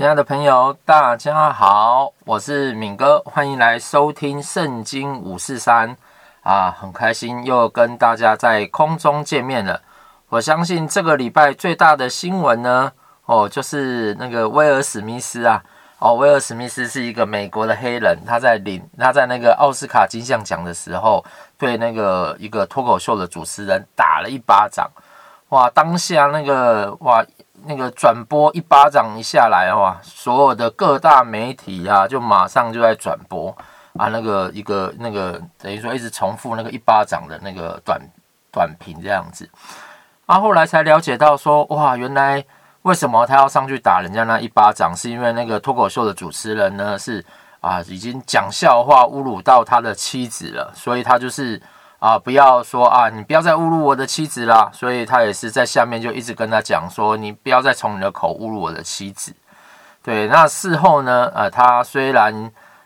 亲爱的朋友，大家好，我是敏哥，欢迎来收听《圣经五四三》啊，很开心又跟大家在空中见面了。我相信这个礼拜最大的新闻呢，哦，就是那个威尔史密斯啊，哦，威尔史密斯是一个美国的黑人，他在领他在那个奥斯卡金像奖的时候，对那个一个脱口秀的主持人打了一巴掌，哇，当下那个哇。那个转播一巴掌一下来哇，所有的各大媒体啊，就马上就在转播啊，那个一个那个等于说一直重复那个一巴掌的那个短短评这样子，啊，后来才了解到说哇，原来为什么他要上去打人家那一巴掌，是因为那个脱口秀的主持人呢是啊已经讲笑话侮辱到他的妻子了，所以他就是。啊，不要说啊，你不要再侮辱我的妻子啦。所以他也是在下面就一直跟他讲说，你不要再从你的口侮辱我的妻子。对，那事后呢，呃，他虽然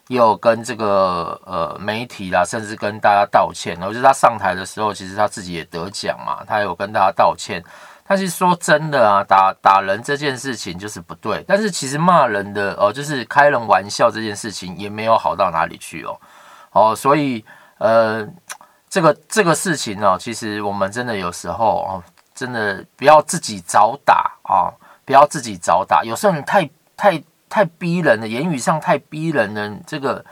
也有跟这个呃媒体啦，甚至跟大家道歉。我觉得他上台的时候，其实他自己也得奖嘛，他有跟大家道歉。但是说真的啊，打打人这件事情就是不对。但是其实骂人的哦，就是开人玩笑这件事情也没有好到哪里去哦。哦，所以呃。这个这个事情哦，其实我们真的有时候哦，真的不要自己找打啊，不要自己找打。有时候你太太太逼人了，言语上太逼人了，这个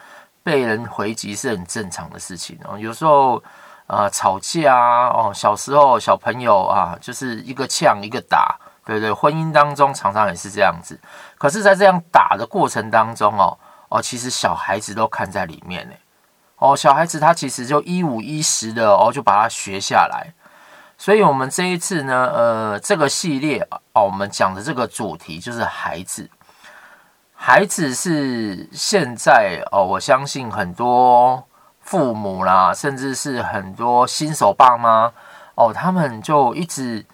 被人回击是很正常的事情哦。有时候啊、吵架啊，哦，小时候小朋友啊，就是一个呛一个打，对不对？婚姻当中常常也是这样子。可是，在这样打的过程当中哦，哦，其实小孩子都看在里面呢。哦，小孩子他其实就一五一十的哦，就把它学下来。所以，我们这一次呢，呃，这个系列哦，我们讲的这个主题就是孩子。孩子是现在哦，我相信很多父母啦，甚至是很多新手爸妈哦，他们就一直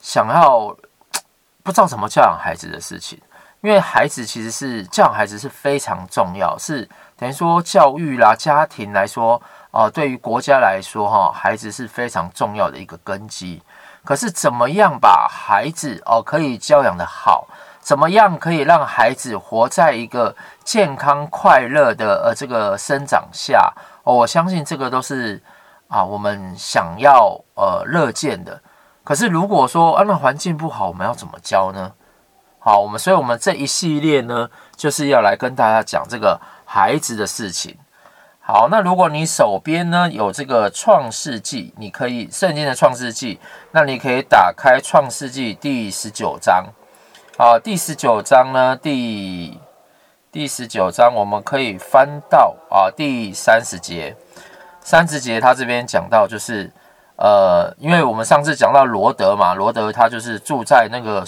想要 不知道怎么教养孩子的事情。因为孩子其实是教养孩子是非常重要，是等于说教育啦，家庭来说，哦、呃，对于国家来说，哈，孩子是非常重要的一个根基。可是怎么样把孩子哦、可以教养的好，怎么样可以让孩子活在一个健康快乐的呃这个生长下？哦，我相信这个都是啊、我们想要呃乐见的。可是如果说啊那环境不好，我们要怎么教呢？好，我们所以，我们这一系列呢，就是要来跟大家讲这个孩子的事情。好，那如果你手边呢有这个创世纪，你可以圣经的创世纪，那你可以打开创世纪第十九章。好，第十九章呢，第第十九章我们可以翻到啊第三十节。三十节他这边讲到就是。呃，因为我们上次讲到罗德嘛，罗德他就是住在那个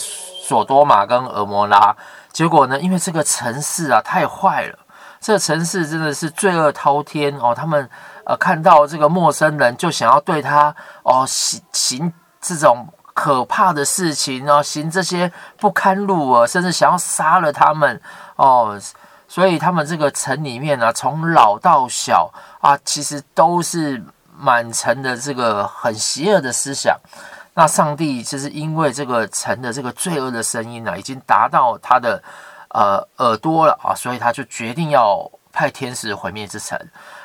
索多玛跟蛾摩拉，结果呢，因为这个城市啊太坏了，这个城市真的是罪恶滔天哦。他们呃看到这个陌生人就想要对他哦行行这种可怕的事情哦，行这些不堪入耳，甚至想要杀了他们哦。所以他们这个城里面呢，从老到小啊，其实都是。满城的这个很邪恶的思想，那上帝就是因为这个城的这个罪恶的声音呢，已经达到他的呃耳朵了啊，所以他就决定要派天使毁灭这城。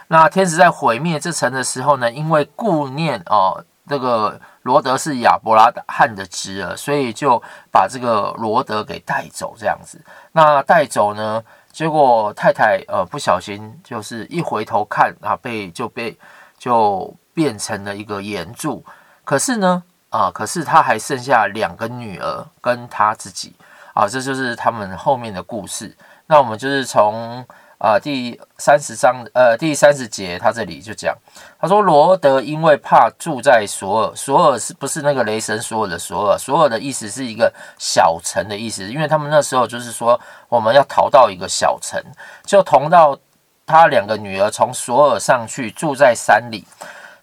那天使在毁灭这城的时候呢，因为顾念哦，这个罗德是亚伯拉罕的侄儿，所以就把这个罗德给带走这样子。那带走呢，结果太太呃不小心就是一回头看啊，被就被。就变成了一个岩柱，可是呢，啊，可是他还剩下两个女儿跟他自己，啊，这就是他们后面的故事。那我们就是从啊第三十章，呃，第三十节，他这里就讲，他说罗德因为怕住在索尔，索尔是不是那个雷神索尔的索尔？索尔的意思是一个小城的意思，因为他们那时候就是说我们要逃到一个小城，就同到。他两个女儿从索尔上去住在山里，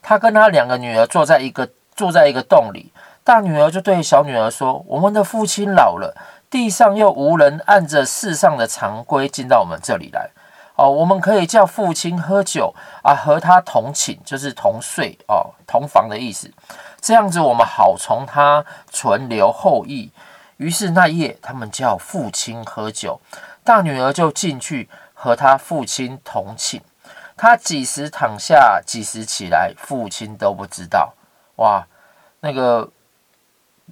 他跟他两个女儿坐在一个住在一个洞里。大女儿就对小女儿说：“我们的父亲老了，地上又无人按着世上的常规进到我们这里来。哦，我们可以叫父亲喝酒啊，和他同寝，就是同睡哦，同房的意思。这样子我们好从他存留后裔。于是那夜，他们叫父亲喝酒，大女儿就进去和他父亲同寝。他几时躺下，几时起来，父亲都不知道。哇，那个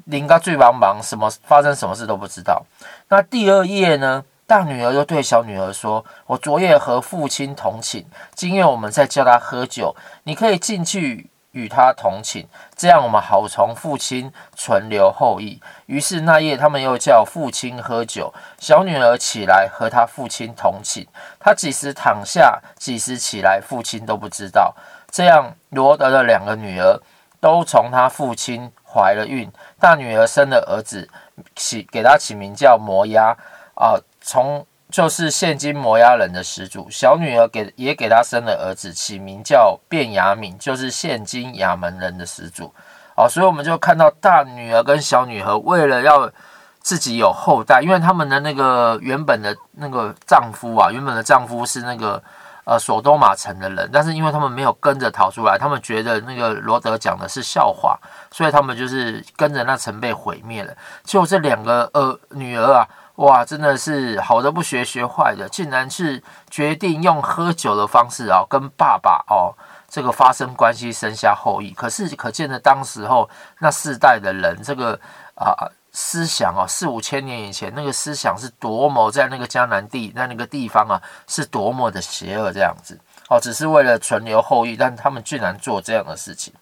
林家最茫茫，什么发生什么事都不知道。那第二夜呢？大女儿又对小女儿说：“我昨夜和父亲同寝，今夜我们再叫他喝酒，你可以进去。”与他同寝，这样我们好从父亲存留后裔。于是那夜，他们又叫父亲喝酒。小女儿起来和他父亲同寝，他几时躺下，几时起来，父亲都不知道。这样，罗德的两个女儿都从他父亲怀了孕。大女儿生了儿子，起给他起名叫摩押啊，从。就是现今摩押人的始祖，小女儿给也给他生了儿子，起名叫便雅悯，就是现今亚门人的始祖。哦，所以我们就看到大女儿跟小女儿为了要自己有后代，因为他们的那个原本的那个丈夫啊，原本的丈夫是那个呃索多玛城的人，但是因为他们没有跟着逃出来，他们觉得那个罗德讲的是笑话，所以他们就是跟着那城被毁灭了。就这两个呃女儿啊。哇，真的是好的不学，学坏的，竟然是决定用喝酒的方式啊，跟爸爸哦这个发生关系，生下后裔。可是可见的当时候那世代的人，这个啊思想啊，四五千年以前那个思想是多么在那个迦南地在那个地方啊，是多么的邪恶这样子哦，只是为了存留后裔，但他们居然做这样的事情。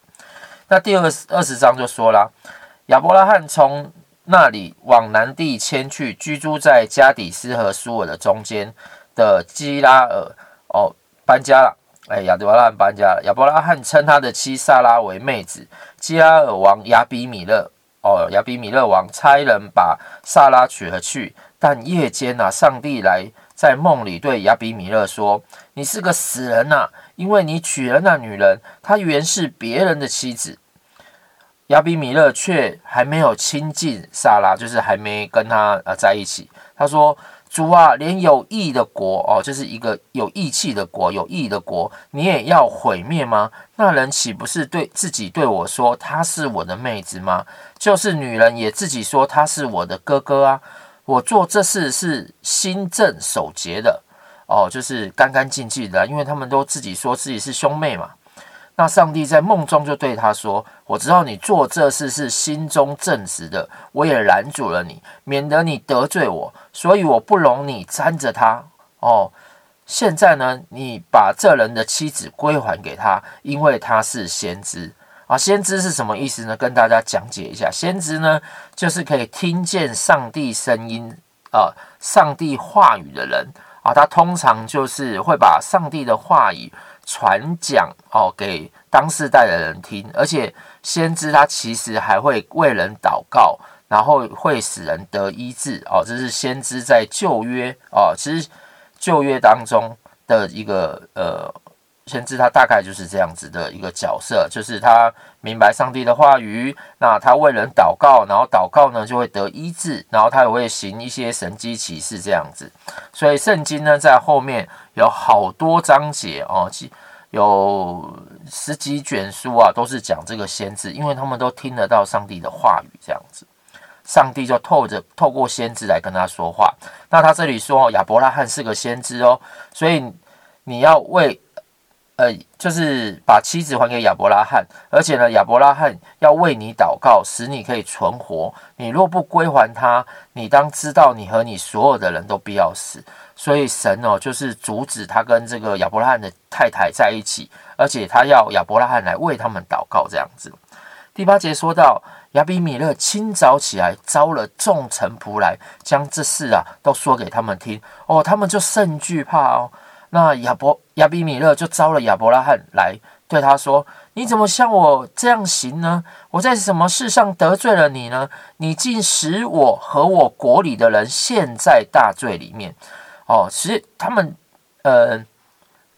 那第二个二十章就说了，亚伯拉罕从。那里往南地迁去，居住在加底斯和苏尔的中间的基拉尔哦，搬家了。哎，亚伯拉罕搬家了。亚伯拉罕称他的妻萨拉为妹子。基拉尔王亚比米勒哦，亚比米勒王差人把萨拉娶了去。但夜间啊，上帝来在梦里对亚比米勒说：“你是个死人呐，因为你娶了那女人，她原是别人的妻子。”亚比米勒却还没有亲近萨拉，就是还没跟他呃在一起。他说：“主啊，连有义的国哦，就是一个有义气的国，有义的国，你也要毁灭吗？那人岂不是对自己对我说他是我的妹子吗？就是女人也自己说他是我的哥哥啊。我做这事是心正守节的哦，就是干干净净的，因为他们都自己说自己是兄妹嘛。”那上帝在梦中就对他说：“我知道你做这事是心中正直的，我也拦阻了你，免得你得罪我，所以我不容你沾着他。哦，现在呢，你把这人的妻子归还给他，因为他是先知啊。先知是什么意思呢？跟大家讲解一下，先知呢，就是可以听见上帝声音啊，上帝话语的人啊，他通常就是会把上帝的话语。”传讲哦，给当世代的人听，而且先知他其实还会为人祷告，然后会使人得医治哦。这是先知在旧约哦，其实旧约当中的一个呃，先知他大概就是这样子的一个角色，就是他明白上帝的话语，那他为人祷告，然后祷告呢就会得医治，然后他也会行一些神迹奇事这样子。所以圣经呢在后面。有好多章节哦，有十几卷书啊，都是讲这个先知，因为他们都听得到上帝的话语，这样子，上帝就透着透过先知来跟他说话。那他这里说亚伯拉罕是个先知哦，所以你要为。呃，就是把妻子还给亚伯拉罕，而且呢，亚伯拉罕要为你祷告，使你可以存活。你若不归还他，你当知道，你和你所有的人都必要死。所以神哦，就是阻止他跟这个亚伯拉罕的太太在一起，而且他要亚伯拉罕来为他们祷告，这样子。第八节说到，亚比米勒清早起来，招了众臣仆来，将这事啊都说给他们听。哦，他们就甚惧怕哦。那亚伯亚比米勒就招了亚伯拉罕来，对他说：“你怎么像我这样行呢？我在什么事上得罪了你呢？你竟使我和我国里的人陷在大罪里面。”哦，其实他们，呃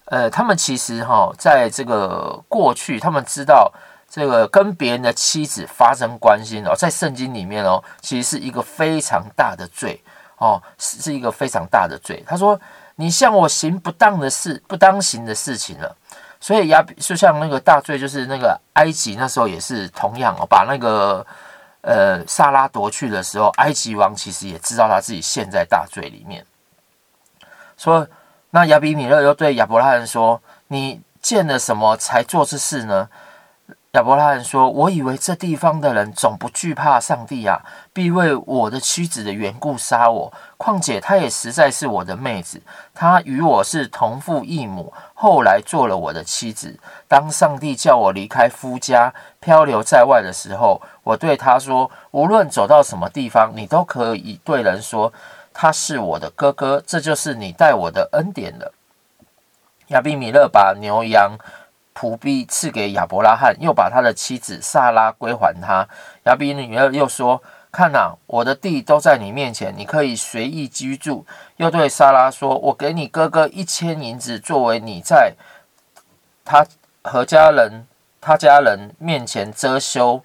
呃，他们其实哈、在这个过去，他们知道这个跟别人的妻子发生关系哦，在圣经里面哦，其实是一个非常大的罪哦，是是一个非常大的罪。他说。你向我行不当的事，不当行的事情了，所以亚比就像那个大罪，就是那个埃及那时候也是同样哦，把那个呃萨拉夺去的时候，埃及王其实也知道他自己陷在大罪里面。说，那亚比米勒又对亚伯拉罕说：“你见了什么才做这事呢？”亚伯拉罕说：“我以为这地方的人总不惧怕上帝啊，必为我的妻子的缘故杀我。况且她也实在是我的妹子，她与我是同父异母，后来做了我的妻子。当上帝叫我离开夫家，漂流在外的时候，我对他说：无论走到什么地方，你都可以对人说他是我的哥哥，这就是你待我的恩典了。”亚比米勒把牛羊。仆婢赐给亚伯拉罕，又把他的妻子萨拉归还他。亚比米勒又说：“看哪，我的地都在你面前，你可以随意居住。”又对萨拉说：“我给你哥哥一千银子，作为你在他和家人他家人面前遮羞，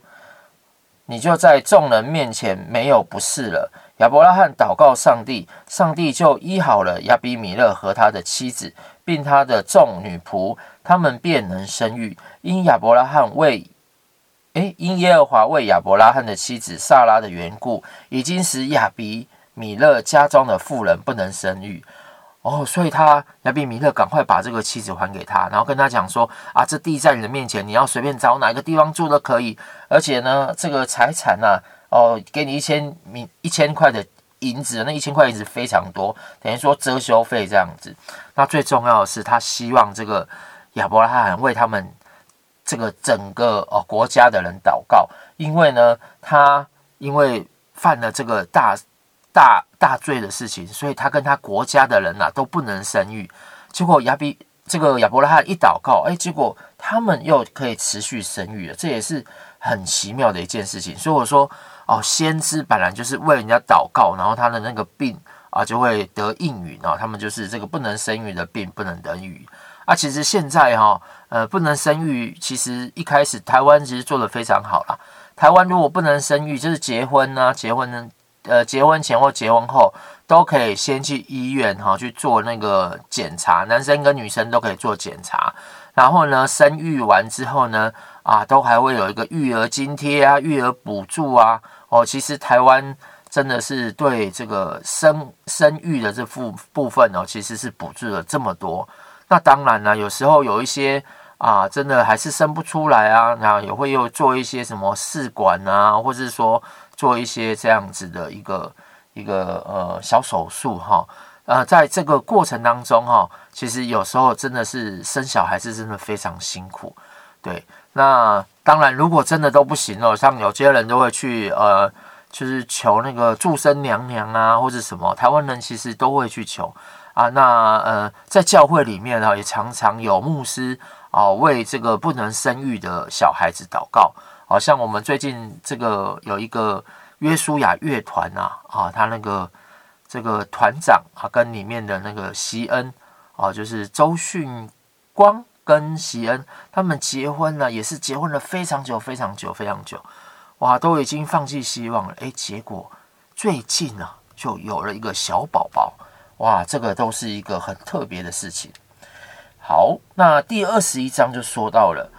你就在众人面前没有不是了。”亚伯拉罕祷告上帝，上帝就医好了亚比米勒和他的妻子，并他的众女仆，他们便能生育。因亚伯拉罕为，诶，因耶和华为亚伯拉罕的妻子撒拉的缘故，已经使亚比米勒家中的妇人不能生育。哦，所以他亚比米勒赶快把这个妻子还给他，然后跟他讲说：啊，这地在你的面前，你要随便找哪一个地方住都可以，而且呢，这个财产呢、啊。哦，给你一千米一千块的银子，那一千块银子非常多，等于说遮羞费这样子。那最重要的是，他希望这个亚伯拉罕为他们这个整个哦国家的人祷告，因为呢，他因为犯了这个大大大罪的事情，所以他跟他国家的人呐、啊、都不能生育。结果亚比这个亚伯拉罕一祷告，哎，结果他们又可以持续生育了，这也是很奇妙的一件事情。所以我说。哦，先知本来就是为人家祷告，然后他的那个病啊就会得应允啊。他们就是这个不能生育的病不能得应允啊。其实现在哈、呃，不能生育，其实一开始台湾其实做得非常好啦。台湾如果不能生育，就是结婚呢、啊，结婚呢，呃，结婚前或结婚后都可以先去医院哈、去做那个检查，男生跟女生都可以做检查。然后呢，生育完之后呢，啊，都还会有一个育儿津贴啊，育儿补助啊。哦，其实台湾真的是对这个生生育的这部部分哦，其实是补助了这么多。那当然呢，有时候有一些啊，真的还是生不出来啊，然后也会又做一些什么试管啊，或者说做一些这样子的一个一个呃小手术哈。呃，在这个过程当中哈，其实有时候真的是生小孩是真的非常辛苦，对。那当然，如果真的都不行了，像有些人都会去呃，就是求那个祝生娘娘啊，或者什么。台湾人其实都会去求啊。那呃，在教会里面呢，也常常有牧师啊，为这个不能生育的小孩子祷告。好像我们最近这个有一个约书亚乐团啊，啊，他那个这个团长啊，跟里面的那个席恩啊，就是周训光。跟席恩他们结婚了，也是结婚了非常久、非常久、非常久，哇，都已经放弃希望了。诶，结果最近呢，就有了一个小宝宝，哇，这个都是一个很特别的事情。好，那第二十一章就说到了。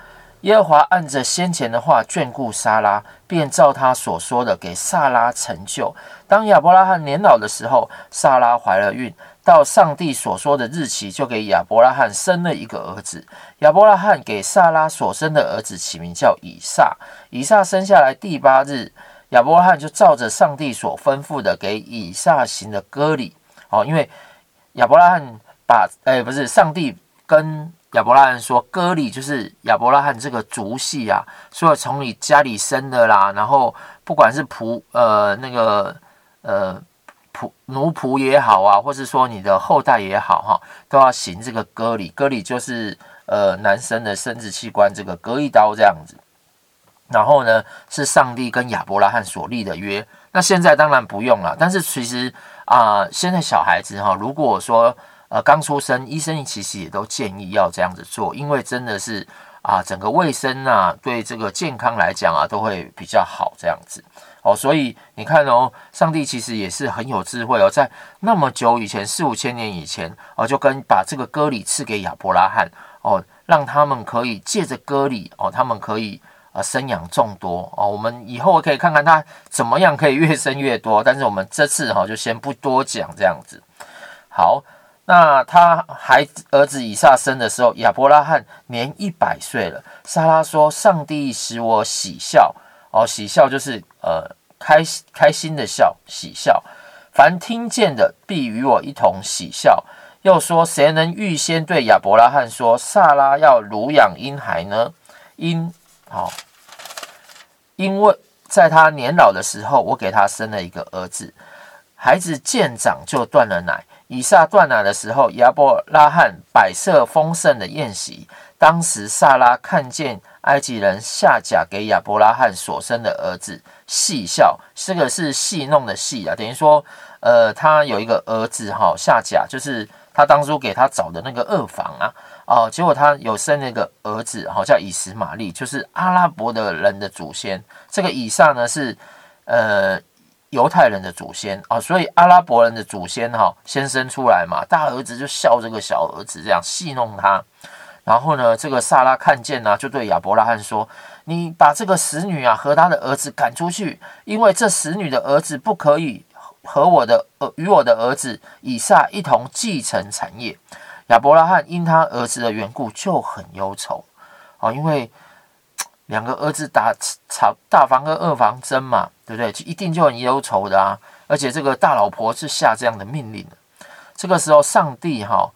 耶和华按着先前的话眷顾撒拉，便照他所说的给撒拉成就。当亚伯拉罕年老的时候，撒拉怀了孕，到上帝所说的日期，就给亚伯拉罕生了一个儿子。亚伯拉罕给撒拉所生的儿子起名叫以撒。以撒生下来第八日，亚伯拉罕就照着上帝所吩咐的给以撒行的割礼。哦，因为亚伯拉罕把，哎，不是上帝跟。亚伯拉罕说：“割礼就是亚伯拉罕这个族系啊，所以从你家里生的啦，然后不管是仆呃那个呃仆奴仆也好啊，或是说你的后代也好哈，都要行这个割礼。割礼就是呃男生的生殖器官这个割一刀这样子。然后呢，是上帝跟亚伯拉罕所立的约。那现在当然不用了，但是其实啊、现在小孩子哈，如果说。”呃，刚出生，医生其实也都建议要这样子做，因为真的是啊，整个卫生啊，对这个健康来讲啊，都会比较好这样子哦。所以你看哦，上帝其实也是很有智慧哦，在那么久以前，四五千年以前哦，就跟把这个割礼赐给亚伯拉罕哦，让他们可以借着割礼哦，他们可以呃生养众多哦。我们以后可以看看他怎么样可以越生越多，但是我们这次哈就先不多讲这样子。好，那他孩子儿子以撒生的时候，亚伯拉罕年一百岁了。撒拉说：“上帝使我喜笑哦，喜笑就是呃开开心的笑，喜笑。凡听见的必与我一同喜笑。”又说：“谁能预先对亚伯拉罕说，撒拉要乳养婴孩呢？因、哦，因为在他年老的时候，我给他生了一个儿子。孩子渐长就断了奶。以撒断奶的时候，亚伯拉罕摆设丰盛的宴席。当时萨拉看见埃及人夏甲给亚伯拉罕所生的儿子，戏笑。这个是戏弄的戏啊，等于说，呃，他有一个儿子哈，夏甲就是。”他当初给他找的那个二房啊，哦，结果他有生了一个儿子，哈，叫以实玛利，就是阿拉伯的人的祖先。这个以撒呢是呃犹太人的祖先啊，所以阿拉伯人的祖先哈先生出来嘛，大儿子就笑这个小儿子，这样戏弄他。然后呢，这个撒拉看见呢，就对亚伯拉罕说：“你把这个使女啊和他的儿子赶出去，因为这使女的儿子不可以。”和我的呃，与我的儿子以撒一同继承产业。亚伯拉罕因他儿子的缘故就很忧愁哦，因为两个儿子打吵大房跟二房争嘛，对不对？就一定就很忧愁的啊。而且这个大老婆是下这样的命令。这个时候，上帝哈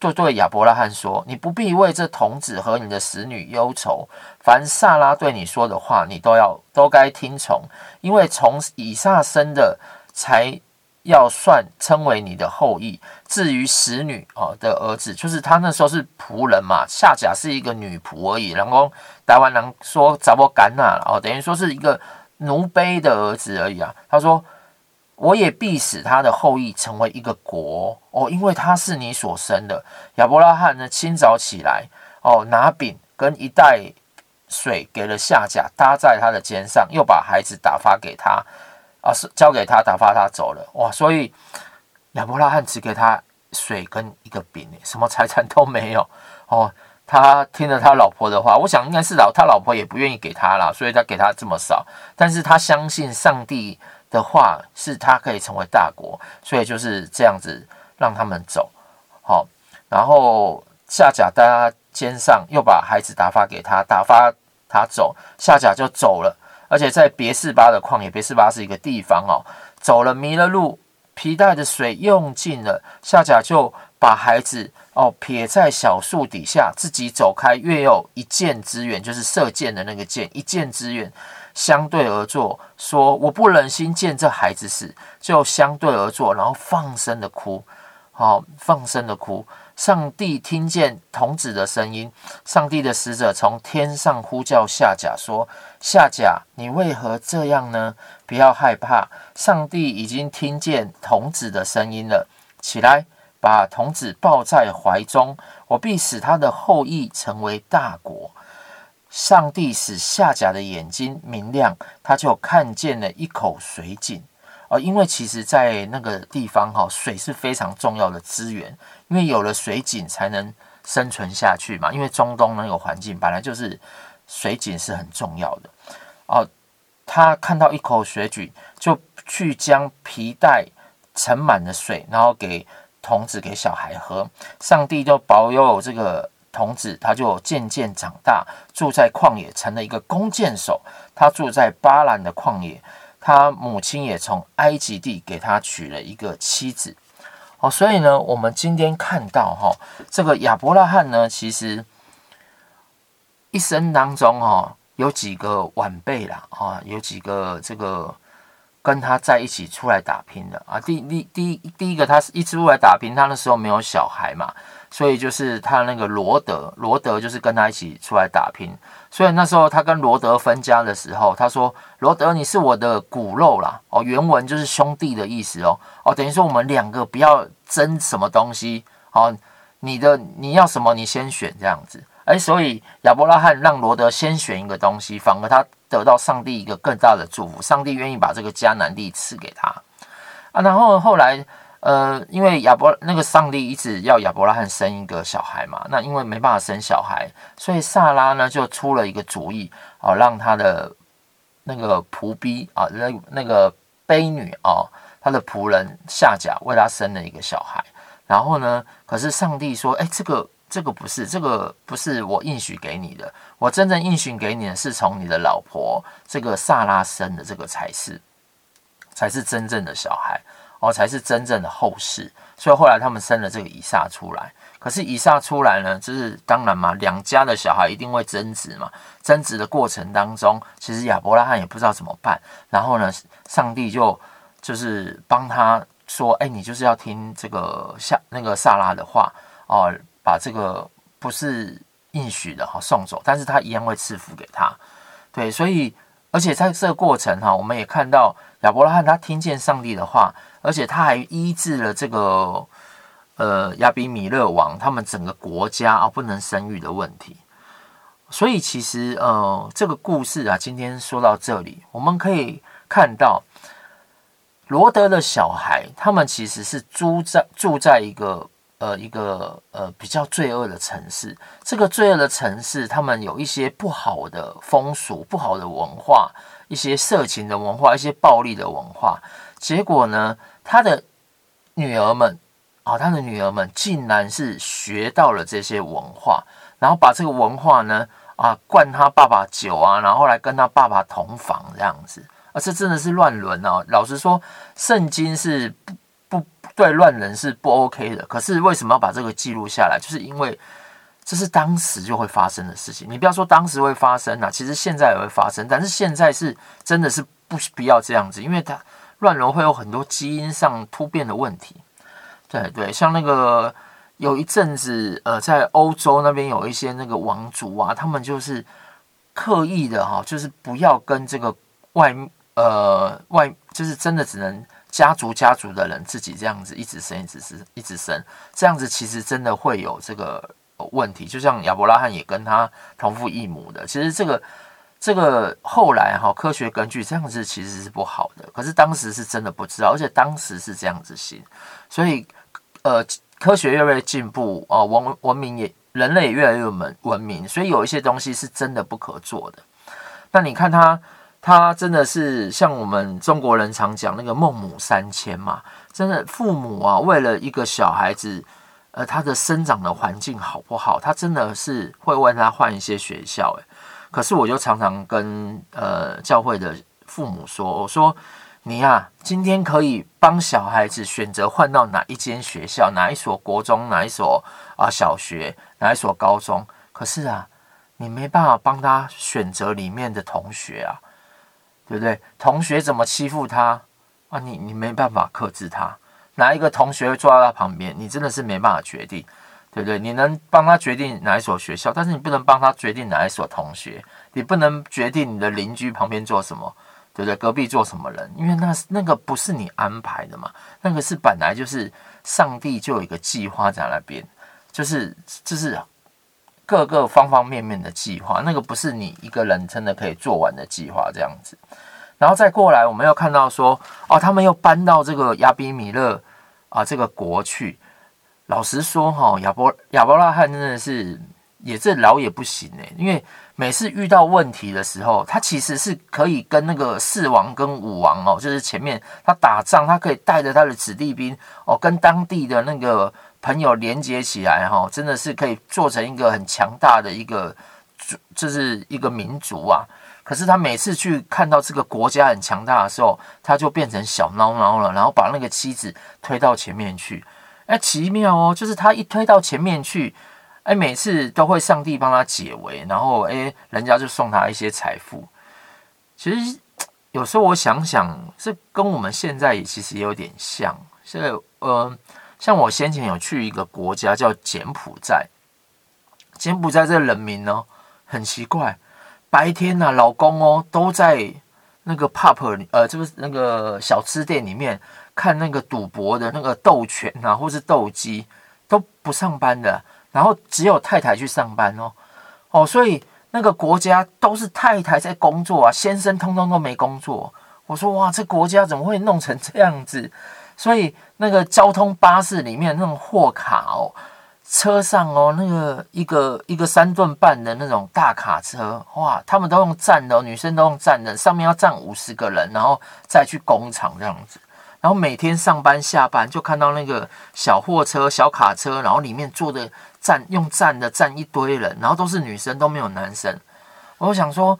就对亚伯拉罕说：“你不必为这童子和你的使女忧愁，凡撒拉对你说的话，你都要都该听从，因为从以撒生的。”才要算称为你的后裔。至于使女哦的儿子，就是他那时候是仆人嘛，夏甲是一个女仆而已。然后台湾人说查某干那哦，等于说是一个奴婢的儿子而已啊。他说：“我也必使他的后裔成为一个国哦，因为他是你所生的。”亚伯拉罕呢，清早起来哦，拿饼跟一袋水给了夏甲，搭在他的肩上，又把孩子打发给他。啊，是交给他打发他走了哇！所以亚伯拉罕只给他水跟一个饼，什么财产都没有哦。他听了他老婆的话，我想应该是老他老婆也不愿意给他啦，所以他给他这么少。但是他相信上帝的话，是他可以成为大国，所以就是这样子让他们走。好，然后夏甲在他肩上，又把孩子打发给他，打发他走，夏甲就走了。而且在别是巴的旷野，别是巴是一个地方哦。走了迷了路，皮带的水用尽了，夏甲就把孩子哦撇在小树底下，自己走开，约有一箭之远，就是射箭的那个箭，一箭之远，相对而坐，说：“我不忍心见这孩子死，就相对而坐，然后放声的哭，好、哦，放声的哭。”上帝听见童子的声音，上帝的使者从天上呼叫夏甲说：“夏甲，你为何这样呢？不要害怕，上帝已经听见童子的声音了。起来，把童子抱在怀中，我必使他的后裔成为大国。”上帝使夏甲的眼睛明亮，他就看见了一口水井。哦，因为其实，在那个地方哈，水是非常重要的资源，因为有了水井才能生存下去嘛。因为中东那个环境本来就是水井是很重要的。哦，他看到一口水井，就去将皮带盛满了水，然后给童子给小孩喝。上帝就保佑这个童子，他就渐渐长大，住在旷野，成了一个弓箭手。他住在巴兰的旷野。他母亲也从埃及地给他娶了一个妻子，哦，所以呢，我们今天看到哈，这个亚伯拉罕呢，其实一生当中哈，有几个晚辈啦，啊，有几个这个跟他在一起出来打拼的啊，第第第第一个，他是一直出来打拼，他那时候没有小孩嘛。所以就是他那个罗德，罗德就是跟他一起出来打拼。所以那时候他跟罗德分家的时候，他说：“罗德，你是我的骨肉啦。”哦，原文就是兄弟的意思哦。哦，等于说我们两个不要争什么东西。哦，你的你要什么，你先选这样子。哎，所以亚伯拉罕让罗德先选一个东西，反而他得到上帝一个更大的祝福。上帝愿意把这个迦南地赐给他啊。然后后来。呃，因为亚伯那个上帝一直要亚伯拉罕生一个小孩嘛，那因为没办法生小孩，所以萨拉呢就出了一个主意，哦，让他的那个仆婢啊，那那个婢女啊，他的仆人夏甲为他生了一个小孩。然后呢，可是上帝说，哎，这个这个不是，这个不是我应许给你的，我真正应许给你的是从你的老婆这个萨拉生的这个才是，才是真正的小孩。哦，才是真正的后世，所以后来他们生了这个以撒出来。可是以撒出来呢，就是当然嘛，两家的小孩一定会争执嘛。争执的过程当中，其实亚伯拉罕也不知道怎么办。然后呢，上帝就就是帮他说：“哎，你就是要听这个夏那个撒拉的话哦，把这个不是应许的哈送走，但是他一样会赐福给他。”对，所以而且在这个过程哈，我们也看到亚伯拉罕他听见上帝的话。而且他还医治了这个呃亚比米勒王他们整个国家啊不能生育的问题，所以其实呃这个故事啊今天说到这里，我们可以看到罗德的小孩他们其实是住在住在一个呃一个呃比较罪恶的城市，这个罪恶的城市他们有一些不好的风俗、不好的文化、一些色情的文化、一些暴力的文化。结果呢，他的女儿们啊，他的女儿们竟然是学到了这些文化，然后把这个文化呢啊灌他爸爸酒啊，然后来跟他爸爸同房这样子，啊，这真的是乱伦哦。老实说，圣经是不对乱伦是不 OK 的，可是为什么要把这个记录下来？就是因为这是当时就会发生的事情。你不要说当时会发生啊，其实现在也会发生，但是现在是真的是不必要这样子，因为他。乱伦会有很多基因上突变的问题，对对，像那个有一阵子，呃，在欧洲那边有一些那个王族啊，他们就是刻意的哈，就是不要跟这个外呃外，就是真的只能家族家族的人自己这样子一直生一直生一直生，这样子其实真的会有这个问题，就像亚伯拉罕也跟他同父异母的，其实这个。这个后来哈，科学根据这样子其实是不好的，可是当时是真的不知道，而且当时是这样子行，所以呃，科学越来越进步啊，文文明也人类也越来越文文明，所以有一些东西是真的不可做的。那你看他，他真的是像我们中国人常讲那个孟母三迁嘛，真的父母啊，为了一个小孩子，呃，他的生长的环境好不好，他真的是会为他换一些学校，诶。可是我就常常跟呃教会的父母说，我说你呀、今天可以帮小孩子选择换到哪一间学校，哪一所国中，哪一所啊小学，哪一所高中。可是啊，你没办法帮他选择里面的同学啊，对不对？同学怎么欺负他啊？你你没办法克制他，哪一个同学坐在他旁边，你真的是没办法决定。对不对？你能帮他决定哪一所学校，但是你不能帮他决定哪一所同学，你不能决定你的邻居旁边做什么，对不对？隔壁做什么人？因为那那个不是你安排的嘛，那个是本来就是上帝就有一个计划在那边，就是就是各个方方面面的计划，那个不是你一个人真的可以做完的计划这样子。然后再过来，我们又看到说，哦，他们又搬到这个亚比米勒啊这个国去。老实说，哈亚伯亚伯拉罕真的是也这老也不行呢，因为每次遇到问题的时候，他其实是可以跟那个四王跟五王哦，就是前面他打仗，他可以带着他的子弟兵哦，跟当地的那个朋友连接起来哈，真的是可以做成一个很强大的一个，就是一个民族啊。可是他每次去看到这个国家很强大的时候，他就变成小孬孬了，然后把那个妻子推到前面去。哎，奇妙哦！就是他一推到前面去，哎，每次都会上帝帮他解围，然后哎，人家就送他一些财富。其实有时候我想想，这跟我们现在也其实也有点像。现在呃，像我先前有去一个国家叫柬埔寨，柬埔寨这人民呢，很奇怪，白天呢，老公哦都在那个 pub 呃，就是那个小吃店里面。看那个赌博的那个斗拳啊，或是斗鸡都不上班的，然后只有太太去上班哦哦，所以那个国家都是太太在工作啊，先生通通都没工作。我说哇，这国家怎么会弄成这样子？所以那个交通巴士里面那种货卡哦，车上哦，那个一个一个三吨半的那种大卡车，哇，他们都用站的，女生都用站的，上面要站五十个人，然后再去工厂这样子。然后每天上班下班就看到那个小货车、小卡车，然后里面坐的站用站的站一堆人，然后都是女生，都没有男生。我想说，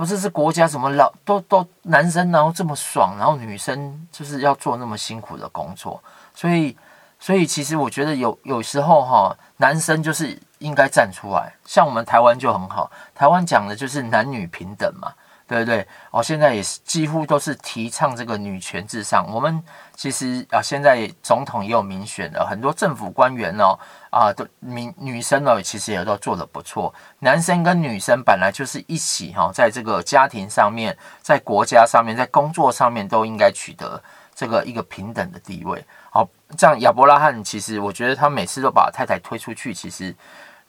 不是是国家怎么老都都男生，然后这么爽，然后女生就是要做那么辛苦的工作。所以，所以其实我觉得有有时候哈，男生就是应该站出来。像我们台湾就很好，台湾讲的就是男女平等嘛。对不对？哦，现在也是几乎都是提倡这个女权至上。我们其实啊，现在总统也有民选的，很多政府官员哦，啊，都女女生哦，其实也都做得不错。男生跟女生本来就是一起哈，在这个家庭上面，在国家上面，在工作上面都应该取得这个一个平等的地位。好，这样亚伯拉罕其实我觉得他每次都把太太推出去，其实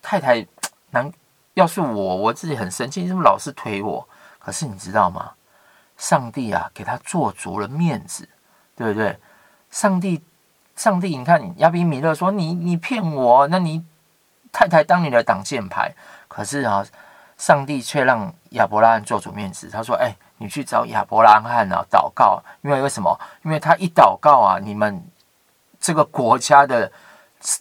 太太 难，要是我，我自己很生气，你怎么老是推我？可是你知道吗？上帝啊，给他做足了面子，对不对？上帝，上帝，你看，亚比米勒说你你骗我，那你太太当你的挡箭牌。可是啊，上帝却让亚伯拉罕做足面子。他说：“哎，你去找亚伯拉罕啊，祷告，因为为什么？因为他一祷告啊，你们这个国家的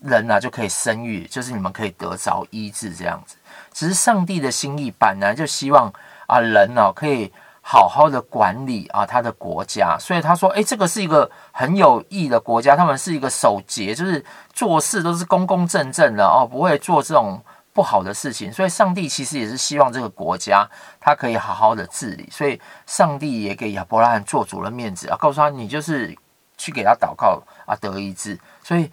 人啊就可以生育，就是你们可以得着医治这样子。只是上帝的心意本来就希望。”啊，人呢、哦、可以好好的管理啊他的国家，所以他说，诶，这个是一个很有益的国家，他们是一个守节，就是做事都是公公正正的哦，不会做这种不好的事情。所以上帝其实也是希望这个国家他可以好好的治理，所以上帝也给亚伯拉罕做足了面子啊，告诉他你就是去给他祷告啊得医治，所以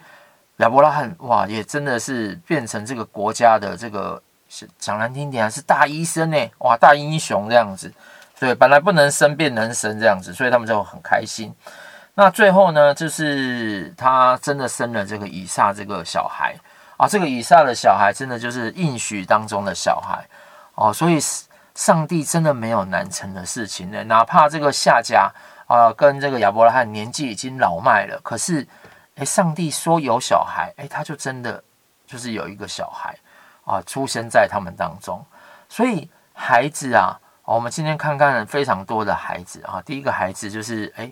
亚伯拉罕哇也真的是变成这个国家的这个。是讲难听点啊，是大医生呢，哇，大英雄这样子，对，本来不能生变能生这样子，所以他们就很开心。那最后呢，就是他真的生了这个以撒这个小孩啊，这个以撒的小孩真的就是应许当中的小孩哦，所以上帝真的没有难成的事情呢，哪怕这个夏甲啊跟这个亚伯拉罕年纪已经老迈了，可是诶，上帝说有小孩，诶，他就真的就是有一个小孩。啊，出生在他们当中，所以孩子啊，我们今天看看非常多的孩子啊。第一个孩子就是，哎，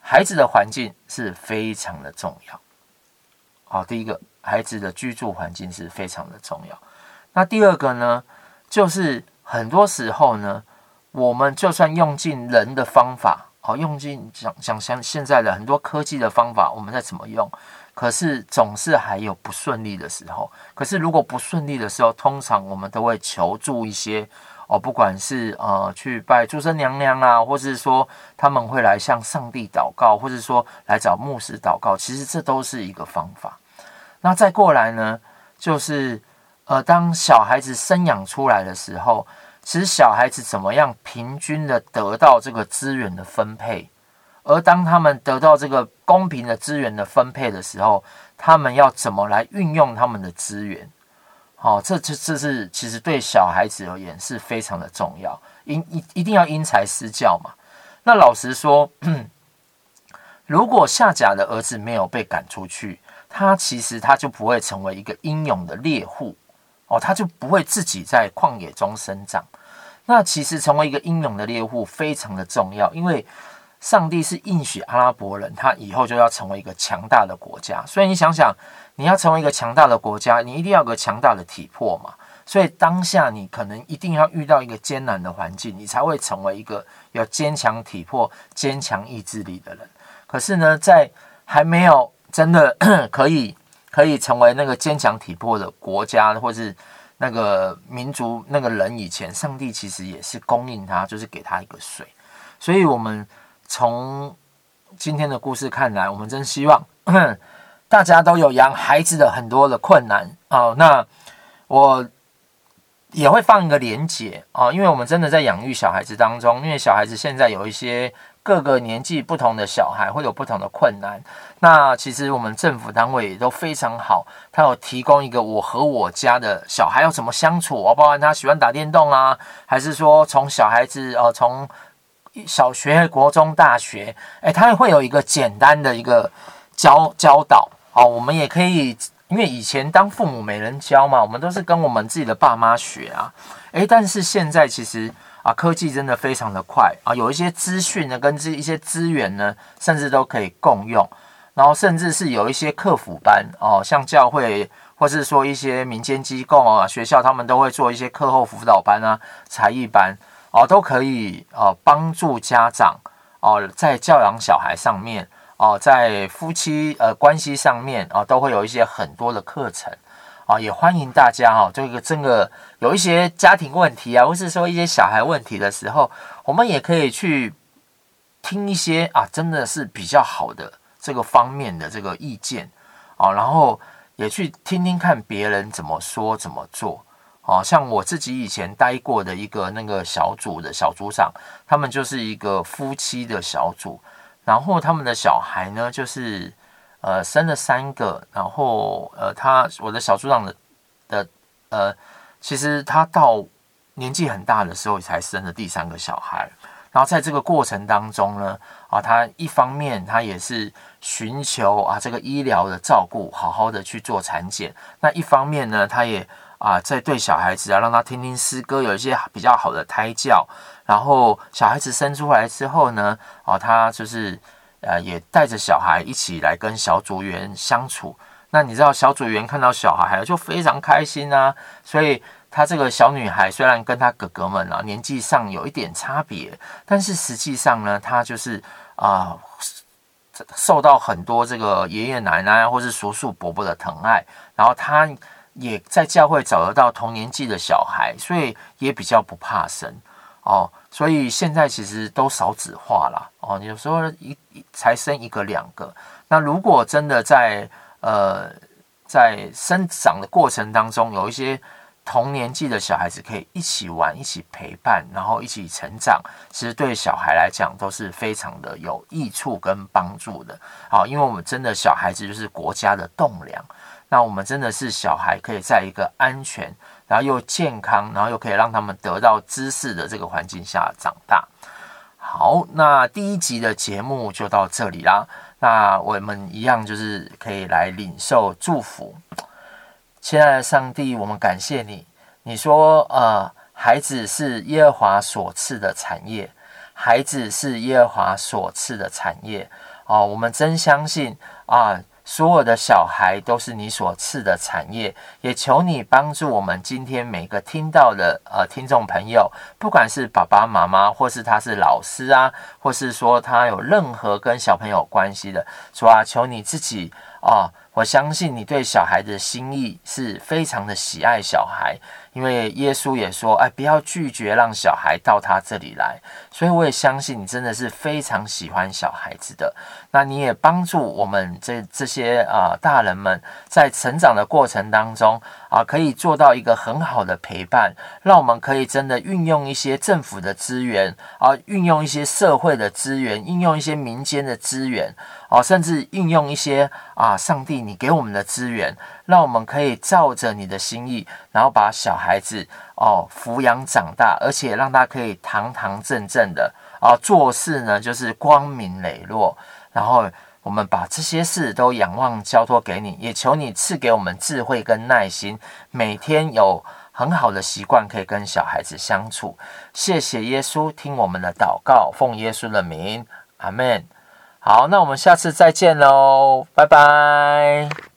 孩子的环境是非常的重要。好，第一个孩子的居住环境是非常的重要。那第二个呢，就是很多时候呢，我们就算用尽人的方法，好，用尽讲讲像现在的很多科技的方法，我们再怎么用。可是总是还有不顺利的时候。可是如果不顺利的时候，通常我们都会求助一些哦，不管是呃去拜诸生娘娘啊，或是说他们会来向上帝祷告，或是说来找牧师祷告。其实这都是一个方法。那再过来呢，就是呃，当小孩子生养出来的时候，其实小孩子怎么样平均的得到这个资源的分配？而当他们得到这个公平的资源的分配的时候，他们要怎么来运用他们的资源？好，这这这是其实对小孩子而言是非常的重要，因一一定要因材施教嘛。那老实说，如果夏甲的儿子没有被赶出去，他其实他就不会成为一个英勇的猎户哦，他就不会自己在旷野中生长。那其实成为一个英勇的猎户非常的重要，因为。上帝是应许阿拉伯人，他以后就要成为一个强大的国家。所以你想想，你要成为一个强大的国家，你一定要有个强大的体魄嘛。所以当下你可能一定要遇到一个艰难的环境，你才会成为一个有坚强体魄、坚强意志力的人。可是呢，在还没有真的 可以可以成为那个坚强体魄的国家，或是那个民族、那个人以前，上帝其实也是供应他，就是给他一个水。所以我们。从今天的故事看来，我们真希望 大家都有养孩子的很多的困难哦。那我也会放一个连结哦，因为我们真的在养育小孩子当中，因为小孩子现在有一些各个年纪不同的小孩会有不同的困难。那其实我们政府单位也都非常好，他有提供一个我和我家的小孩要怎么相处，包括他喜欢打电动啊，还是说从小孩子哦从。小学、国中、大学，哎，他会有一个简单的一个教教导哦。我们也可以，因为以前当父母没人教嘛，我们都是跟我们自己的爸妈学啊。哎，但是现在其实啊，科技真的非常的快啊，有一些资讯呢，跟这一些资源呢，甚至都可以共用。然后甚至是有一些课辅班哦，像教会或是说一些民间机构啊、学校，他们都会做一些课后辅导班啊、才艺班哦，都可以哦帮助家长哦在教养小孩上面哦，在夫妻呃关系上面啊，都会有一些很多的课程啊，也欢迎大家哈，这个这个有一些家庭问题啊，或是说一些小孩问题的时候，我们也可以去听一些啊，真的是比较好的。这个方面的这个意见啊，然后也去听听看别人怎么说怎么做哦。像我自己以前待过的一个那个小组的小组长，他们就是一个夫妻的小组，然后他们的小孩呢，就是呃生了三个，然后呃他我的小组长的的呃，其实他到年纪很大的时候才生了第三个小孩。然后在这个过程当中呢，啊，他一方面他也是寻求啊这个医疗的照顾，好好的去做产检。那一方面呢，他也啊在对小孩子啊，让他听听诗歌，有一些比较好的胎教。然后小孩子生出来之后呢，啊，他就是呃也带着小孩一起来跟小组员相处。那你知道小组员看到小孩就非常开心啊，所以。她这个小女孩虽然跟她哥哥们啊年纪上有一点差别，但是实际上呢，她就是啊、受到很多这个爷爷奶奶或是叔叔伯伯的疼爱，然后她也在教会找得到同年纪的小孩，所以也比较不怕生哦。所以现在其实都少子化了哦，有时候一才生一个两个。那如果真的在呃在生长的过程当中有一些。同年纪的小孩子可以一起玩，一起陪伴，然后一起成长，其实对小孩来讲都是非常的有益处跟帮助的。好，因为我们真的小孩子就是国家的栋梁，那我们真的是小孩可以在一个安全，然后又健康，然后又可以让他们得到知识的这个环境下长大。好，那第一集的节目就到这里啦。那我们一样就是可以来领受祝福。亲爱的上帝，我们感谢你。你说，呃，孩子是耶和华所赐的产业，孩子是耶和华所赐的产业。哦、我们真相信啊。所有的小孩都是你所赐的产业，也求你帮助我们今天每个听到的呃听众朋友，不管是爸爸妈妈，或是他是老师啊，或是说他有任何跟小朋友关系的，主啊，求你自己啊，我相信你对小孩的心意是非常的喜爱小孩。因为耶稣也说：“哎，不要拒绝让小孩到他这里来。”所以我也相信你真的是非常喜欢小孩子的。那你也帮助我们这这些啊、大人们在成长的过程当中啊、可以做到一个很好的陪伴，让我们可以真的运用一些政府的资源啊、运用一些社会的资源，运用一些民间的资源。啊，甚至运用一些啊，上帝你给我们的资源，让我们可以照着你的心意，然后把小孩子哦抚养长大，而且让他可以堂堂正正的啊做事呢，就是光明磊落。然后我们把这些事都仰望交托给你，也求你赐给我们智慧跟耐心，每天有很好的习惯可以跟小孩子相处。谢谢耶稣，听我们的祷告，奉耶稣的名，阿门。好，那我们下次再见喽，拜拜。